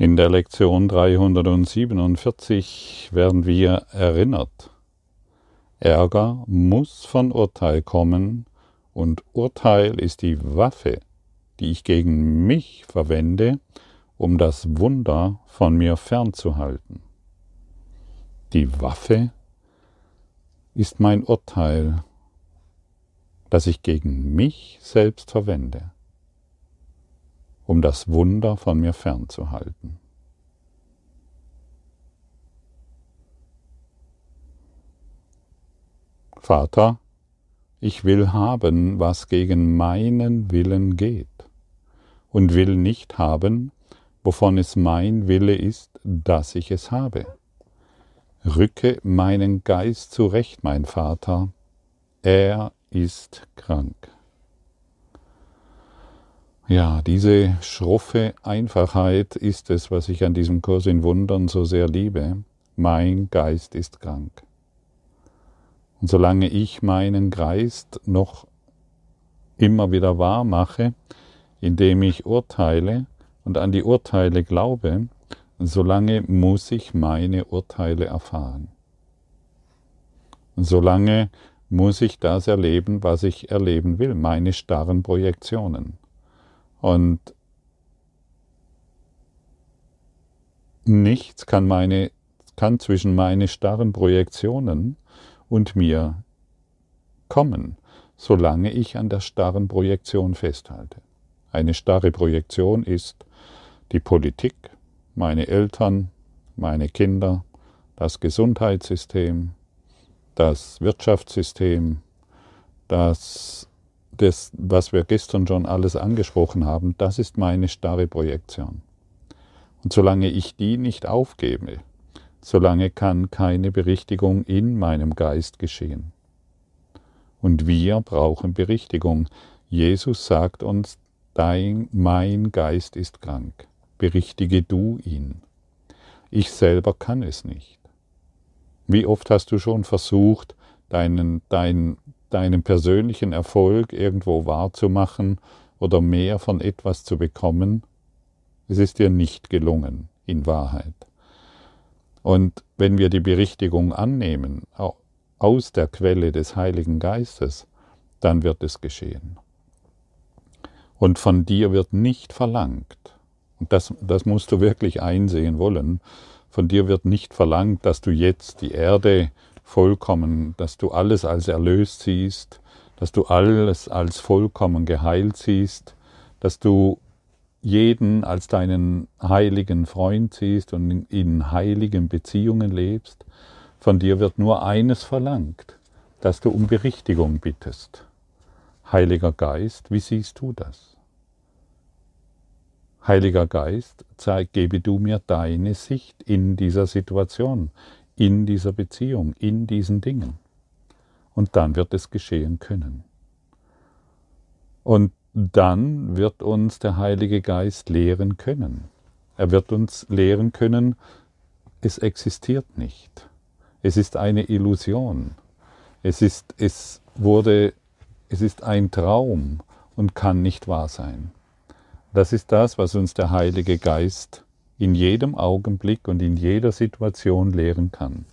In der Lektion 347 werden wir erinnert. Ärger muss von Urteil kommen und Urteil ist die Waffe, die ich gegen mich verwende, um das Wunder von mir fernzuhalten. Die Waffe ist mein Urteil, das ich gegen mich selbst verwende um das Wunder von mir fernzuhalten. Vater, ich will haben, was gegen meinen Willen geht, und will nicht haben, wovon es mein Wille ist, dass ich es habe. Rücke meinen Geist zurecht, mein Vater, er ist krank. Ja, diese schroffe Einfachheit ist es, was ich an diesem Kurs in Wundern so sehr liebe. Mein Geist ist krank. Und solange ich meinen Geist noch immer wieder wahr mache, indem ich urteile und an die Urteile glaube, solange muss ich meine Urteile erfahren. Solange muss ich das erleben, was ich erleben will, meine starren Projektionen. Und nichts kann, meine, kann zwischen meine starren Projektionen und mir kommen, solange ich an der starren Projektion festhalte. Eine starre Projektion ist die Politik, meine Eltern, meine Kinder, das Gesundheitssystem, das Wirtschaftssystem, das das, was wir gestern schon alles angesprochen haben, das ist meine starre Projektion. Und solange ich die nicht aufgebe, solange kann keine Berichtigung in meinem Geist geschehen. Und wir brauchen Berichtigung. Jesus sagt uns, dein, mein Geist ist krank. Berichtige du ihn. Ich selber kann es nicht. Wie oft hast du schon versucht, deinen, dein, deinen persönlichen Erfolg irgendwo wahrzumachen oder mehr von etwas zu bekommen, es ist dir nicht gelungen, in Wahrheit. Und wenn wir die Berichtigung annehmen, aus der Quelle des Heiligen Geistes, dann wird es geschehen. Und von dir wird nicht verlangt, und das, das musst du wirklich einsehen wollen, von dir wird nicht verlangt, dass du jetzt die Erde vollkommen, dass du alles als erlöst siehst, dass du alles als vollkommen geheilt siehst, dass du jeden als deinen heiligen Freund siehst und in heiligen Beziehungen lebst. Von dir wird nur eines verlangt, dass du um Berichtigung bittest. Heiliger Geist, wie siehst du das? Heiliger Geist, zeig, gebe du mir deine Sicht in dieser Situation, in dieser Beziehung, in diesen Dingen. Und dann wird es geschehen können. Und dann wird uns der Heilige Geist lehren können. Er wird uns lehren können, es existiert nicht. Es ist eine Illusion. Es ist, es wurde, es ist ein Traum und kann nicht wahr sein. Das ist das, was uns der Heilige Geist in jedem Augenblick und in jeder Situation lehren kann.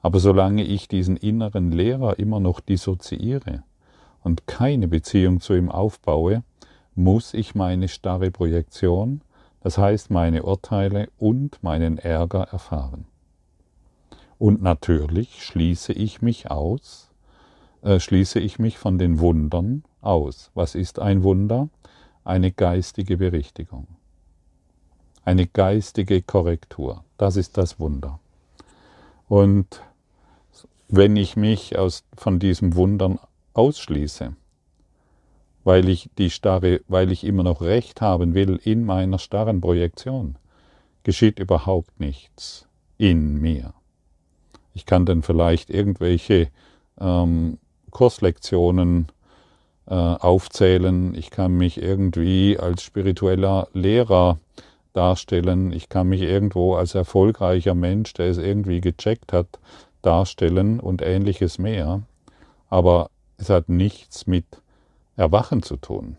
Aber solange ich diesen inneren Lehrer immer noch dissoziiere und keine Beziehung zu ihm aufbaue, muss ich meine starre Projektion, das heißt meine Urteile und meinen Ärger erfahren. Und natürlich schließe ich mich aus, äh, schließe ich mich von den Wundern aus. Was ist ein Wunder? Eine geistige Berichtigung eine geistige Korrektur. Das ist das Wunder. Und wenn ich mich aus, von diesem Wundern ausschließe, weil ich die starre, weil ich immer noch Recht haben will in meiner starren Projektion, geschieht überhaupt nichts in mir. Ich kann dann vielleicht irgendwelche ähm, Kurslektionen äh, aufzählen, ich kann mich irgendwie als spiritueller Lehrer darstellen. Ich kann mich irgendwo als erfolgreicher Mensch, der es irgendwie gecheckt hat, darstellen und ähnliches mehr. Aber es hat nichts mit Erwachen zu tun.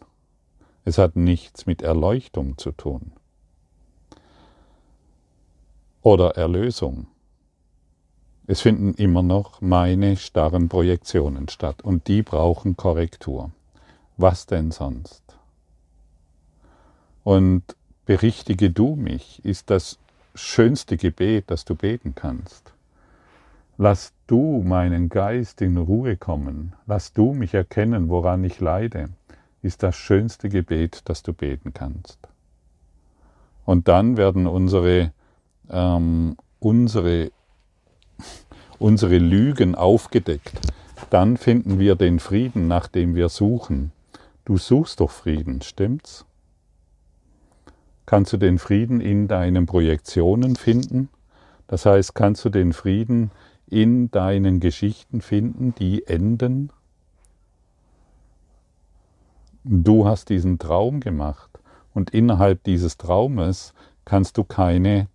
Es hat nichts mit Erleuchtung zu tun. oder Erlösung. Es finden immer noch meine starren Projektionen statt und die brauchen Korrektur. Was denn sonst? Und berichtige du mich ist das schönste Gebet, das du beten kannst. Lass du meinen Geist in Ruhe kommen, lass du mich erkennen, woran ich leide, ist das schönste Gebet, das du beten kannst. Und dann werden unsere, ähm, unsere, unsere Lügen aufgedeckt. Dann finden wir den Frieden, nach dem wir suchen. Du suchst doch Frieden, stimmt's? Kannst du den Frieden in deinen Projektionen finden? Das heißt, kannst du den Frieden in deinen Geschichten finden, die enden? Du hast diesen Traum gemacht und innerhalb dieses Traumes kannst du keine,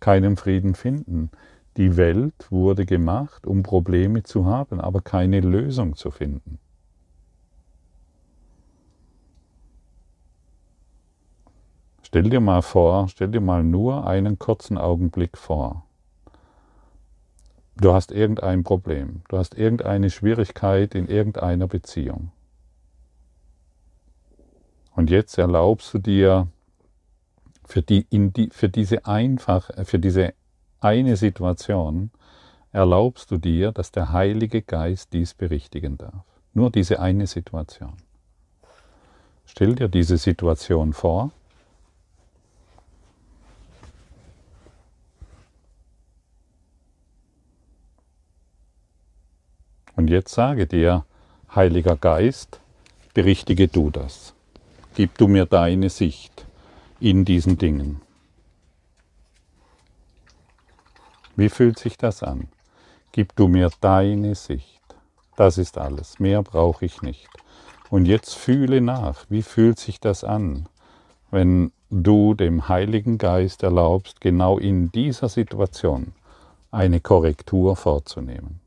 keinen Frieden finden. Die Welt wurde gemacht, um Probleme zu haben, aber keine Lösung zu finden. Stell dir mal vor, stell dir mal nur einen kurzen Augenblick vor. Du hast irgendein Problem, du hast irgendeine Schwierigkeit in irgendeiner Beziehung. Und jetzt erlaubst du dir für, die, die, für diese einfach, für diese eine Situation, erlaubst du dir, dass der Heilige Geist dies berichtigen darf. Nur diese eine Situation. Stell dir diese Situation vor Und jetzt sage dir, Heiliger Geist, berichtige du das. Gib du mir deine Sicht in diesen Dingen. Wie fühlt sich das an? Gib du mir deine Sicht. Das ist alles. Mehr brauche ich nicht. Und jetzt fühle nach. Wie fühlt sich das an, wenn du dem Heiligen Geist erlaubst, genau in dieser Situation eine Korrektur vorzunehmen?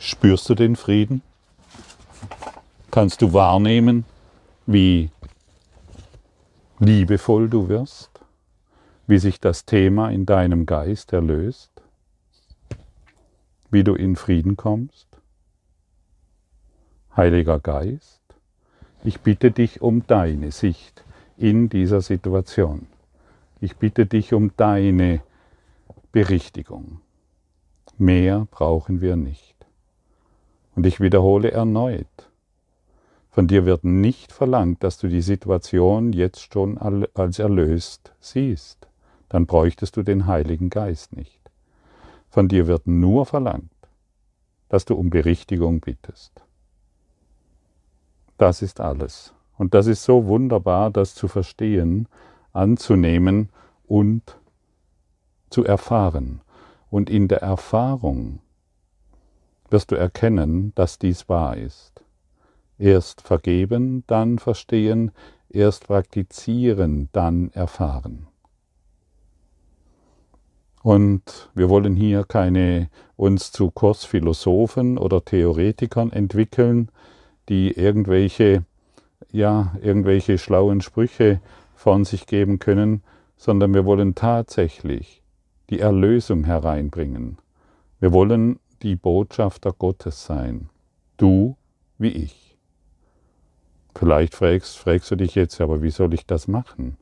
Spürst du den Frieden? Kannst du wahrnehmen, wie liebevoll du wirst? Wie sich das Thema in deinem Geist erlöst? Wie du in Frieden kommst? Heiliger Geist, ich bitte dich um deine Sicht in dieser Situation. Ich bitte dich um deine Berichtigung. Mehr brauchen wir nicht. Und ich wiederhole erneut, von dir wird nicht verlangt, dass du die Situation jetzt schon als erlöst siehst. Dann bräuchtest du den Heiligen Geist nicht. Von dir wird nur verlangt, dass du um Berichtigung bittest. Das ist alles. Und das ist so wunderbar, das zu verstehen, anzunehmen und zu erfahren. Und in der Erfahrung wirst du erkennen, dass dies wahr ist. Erst vergeben, dann verstehen, erst praktizieren, dann erfahren. Und wir wollen hier keine uns zu Kursphilosophen oder Theoretikern entwickeln, die irgendwelche, ja, irgendwelche schlauen Sprüche von sich geben können, sondern wir wollen tatsächlich die Erlösung hereinbringen. Wir wollen die Botschafter Gottes sein. Du wie ich. Vielleicht fragst, fragst du dich jetzt, aber wie soll ich das machen?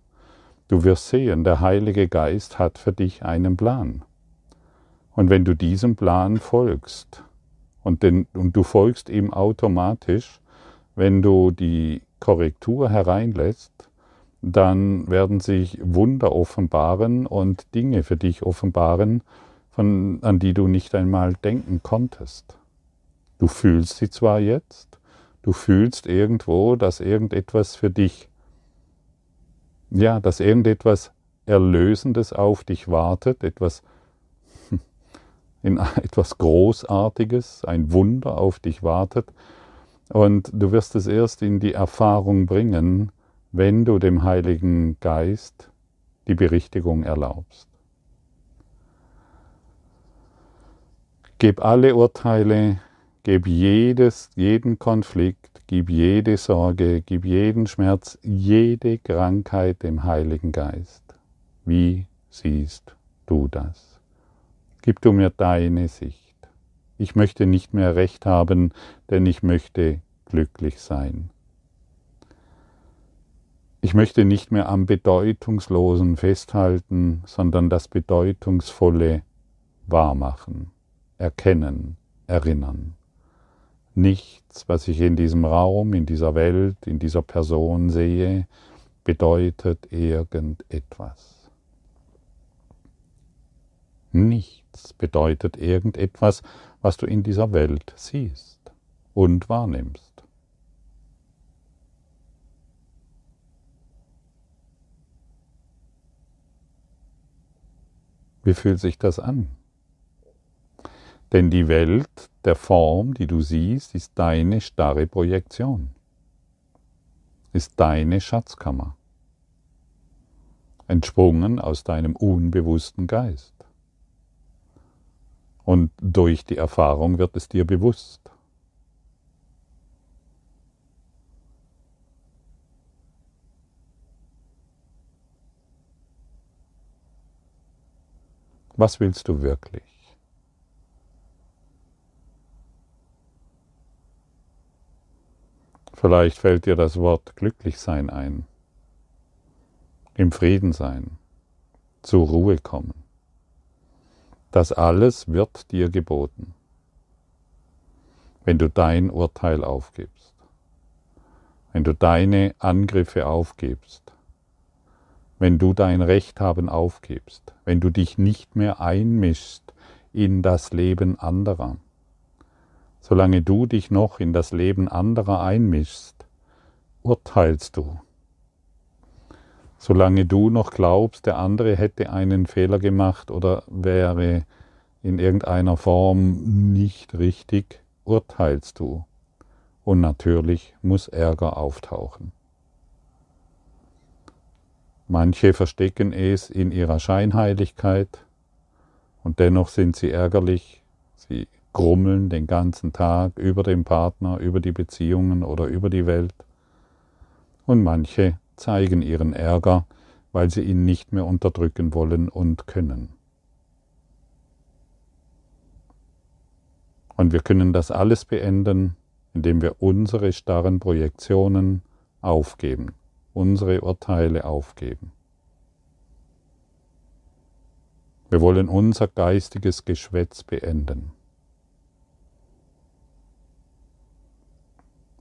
Du wirst sehen, der Heilige Geist hat für dich einen Plan. Und wenn du diesem Plan folgst, und, den, und du folgst ihm automatisch, wenn du die Korrektur hereinlässt, dann werden sich Wunder offenbaren und Dinge für dich offenbaren, von, an die du nicht einmal denken konntest. Du fühlst sie zwar jetzt, du fühlst irgendwo, dass irgendetwas für dich, ja, dass irgendetwas Erlösendes auf dich wartet, etwas, in etwas Großartiges, ein Wunder auf dich wartet. Und du wirst es erst in die Erfahrung bringen, wenn du dem Heiligen Geist die Berichtigung erlaubst. Gib alle Urteile, Gib jedes, jeden Konflikt, gib jede Sorge, gib jeden Schmerz, jede Krankheit dem Heiligen Geist. Wie siehst du das? Gib du mir deine Sicht. Ich möchte nicht mehr Recht haben, denn ich möchte glücklich sein. Ich möchte nicht mehr am Bedeutungslosen festhalten, sondern das Bedeutungsvolle wahrmachen, erkennen, erinnern. Nichts, was ich in diesem Raum, in dieser Welt, in dieser Person sehe, bedeutet irgendetwas. Nichts bedeutet irgendetwas, was du in dieser Welt siehst und wahrnimmst. Wie fühlt sich das an? Denn die Welt der Form, die du siehst, ist deine starre Projektion, ist deine Schatzkammer, entsprungen aus deinem unbewussten Geist. Und durch die Erfahrung wird es dir bewusst. Was willst du wirklich? Vielleicht fällt dir das Wort glücklich sein ein, im Frieden sein, zur Ruhe kommen. Das alles wird dir geboten, wenn du dein Urteil aufgibst, wenn du deine Angriffe aufgibst, wenn du dein Recht haben aufgibst, wenn du dich nicht mehr einmischst in das Leben anderer Solange du dich noch in das Leben anderer einmischst, urteilst du. Solange du noch glaubst, der andere hätte einen Fehler gemacht oder wäre in irgendeiner Form nicht richtig, urteilst du. Und natürlich muss Ärger auftauchen. Manche verstecken es in ihrer Scheinheiligkeit und dennoch sind sie ärgerlich, sie grummeln den ganzen Tag über den Partner, über die Beziehungen oder über die Welt. Und manche zeigen ihren Ärger, weil sie ihn nicht mehr unterdrücken wollen und können. Und wir können das alles beenden, indem wir unsere starren Projektionen aufgeben, unsere Urteile aufgeben. Wir wollen unser geistiges Geschwätz beenden.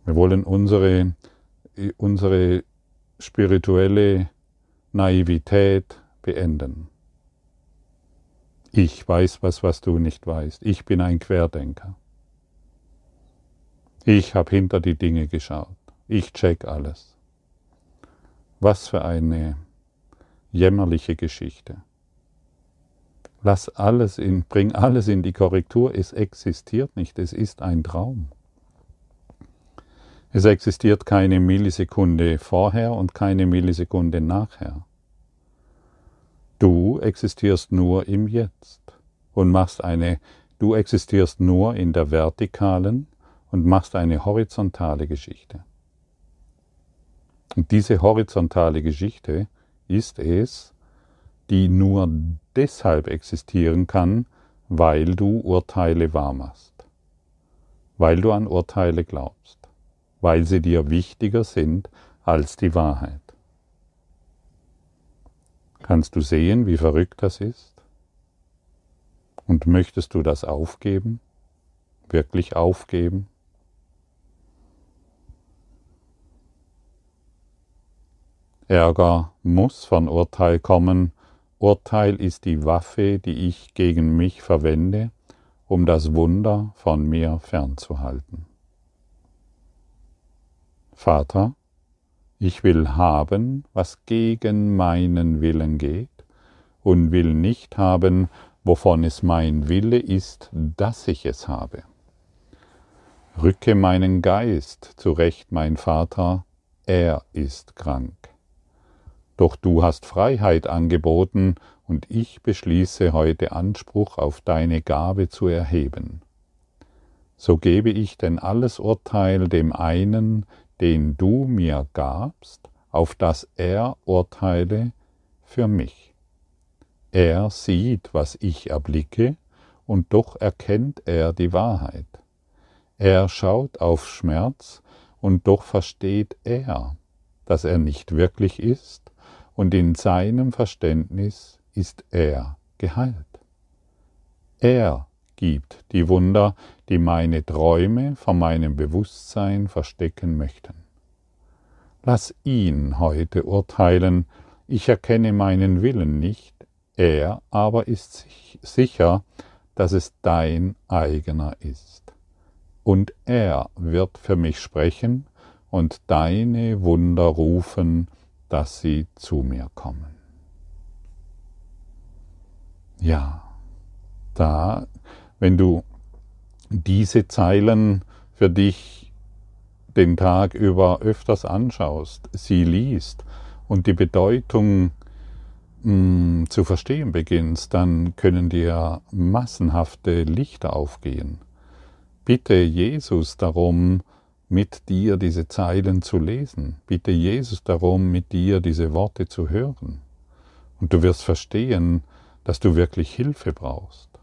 Wir wollen unsere, unsere spirituelle Naivität beenden. Ich weiß was, was du nicht weißt. Ich bin ein Querdenker. Ich habe hinter die Dinge geschaut. Ich check alles. Was für eine jämmerliche Geschichte. Lass alles in, bring alles in die Korrektur. Es existiert nicht. Es ist ein Traum. Es existiert keine Millisekunde vorher und keine Millisekunde nachher. Du existierst nur im Jetzt und machst eine, du existierst nur in der vertikalen und machst eine horizontale Geschichte. Und diese horizontale Geschichte ist es, die nur deshalb existieren kann, weil du Urteile wahrmachst, weil du an Urteile glaubst weil sie dir wichtiger sind als die Wahrheit. Kannst du sehen, wie verrückt das ist? Und möchtest du das aufgeben? Wirklich aufgeben? Ärger muss von Urteil kommen. Urteil ist die Waffe, die ich gegen mich verwende, um das Wunder von mir fernzuhalten. Vater, ich will haben, was gegen meinen Willen geht, und will nicht haben, wovon es mein Wille ist, dass ich es habe. Rücke meinen Geist zurecht, mein Vater, er ist krank. Doch du hast Freiheit angeboten, und ich beschließe heute Anspruch auf deine Gabe zu erheben. so gebe ich denn alles Urteil dem einen, den du mir gabst, auf das er urteile für mich. Er sieht, was ich erblicke, und doch erkennt er die Wahrheit. Er schaut auf Schmerz, und doch versteht er, dass er nicht wirklich ist, und in seinem Verständnis ist er geheilt. Er gibt die Wunder, die meine Träume vor meinem Bewusstsein verstecken möchten. Lass ihn heute urteilen, ich erkenne meinen Willen nicht, er aber ist sicher, dass es dein eigener ist. Und er wird für mich sprechen und deine Wunder rufen, dass sie zu mir kommen. Ja, da, wenn du diese Zeilen für dich den Tag über öfters anschaust, sie liest und die Bedeutung mh, hm, zu verstehen beginnst, dann können dir massenhafte Lichter aufgehen. Bitte Jesus darum, mit dir diese Zeilen zu lesen. Bitte Jesus darum, mit dir diese Worte zu hören. Und du wirst verstehen, dass du wirklich Hilfe brauchst.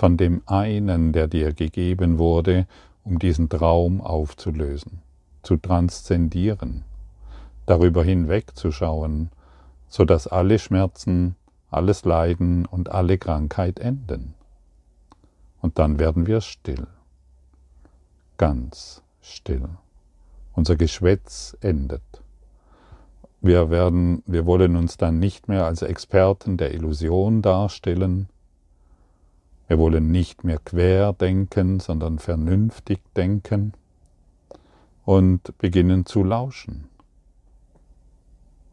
Von dem einen, der dir gegeben wurde, um diesen Traum aufzulösen, zu transzendieren, darüber hinwegzuschauen, so dass alle Schmerzen, alles Leiden und alle Krankheit enden. Und dann werden wir still ganz still. Unser Geschwätz endet. Wir, werden, wir wollen uns dann nicht mehr als Experten der Illusion darstellen. Wir wollen nicht mehr quer denken, sondern vernünftig denken und beginnen zu lauschen.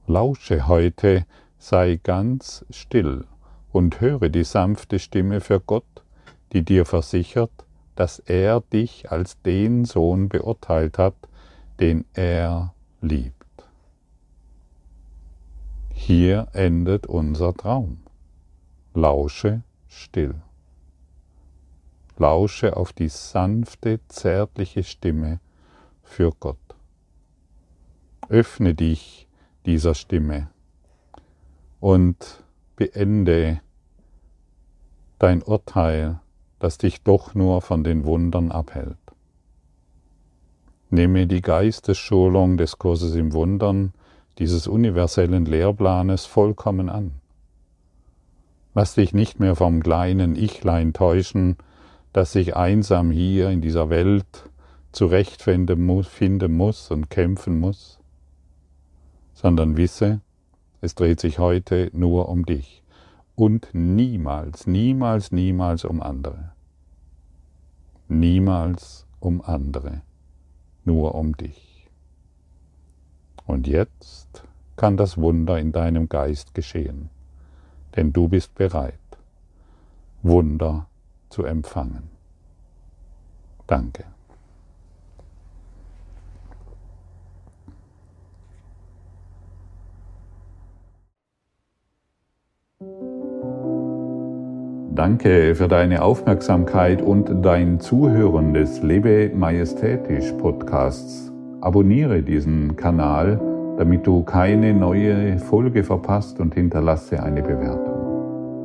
Lausche heute, sei ganz still und höre die sanfte Stimme für Gott, die dir versichert, dass er dich als den Sohn beurteilt hat, den er liebt. Hier endet unser Traum. Lausche still. Lausche auf die sanfte, zärtliche Stimme für Gott. Öffne dich dieser Stimme und beende dein Urteil das dich doch nur von den Wundern abhält. Nehme die Geistesschulung des Kurses im Wundern, dieses universellen Lehrplanes vollkommen an. Lass dich nicht mehr vom kleinen Ichlein täuschen, das sich einsam hier in dieser Welt zurechtfinden muss und kämpfen muss, sondern wisse, es dreht sich heute nur um dich und niemals, niemals, niemals um andere. Niemals um andere, nur um dich. Und jetzt kann das Wunder in deinem Geist geschehen, denn du bist bereit, Wunder zu empfangen. Danke. Danke für deine Aufmerksamkeit und dein Zuhören des Lebe Majestätisch Podcasts. Abonniere diesen Kanal, damit du keine neue Folge verpasst und hinterlasse eine Bewertung.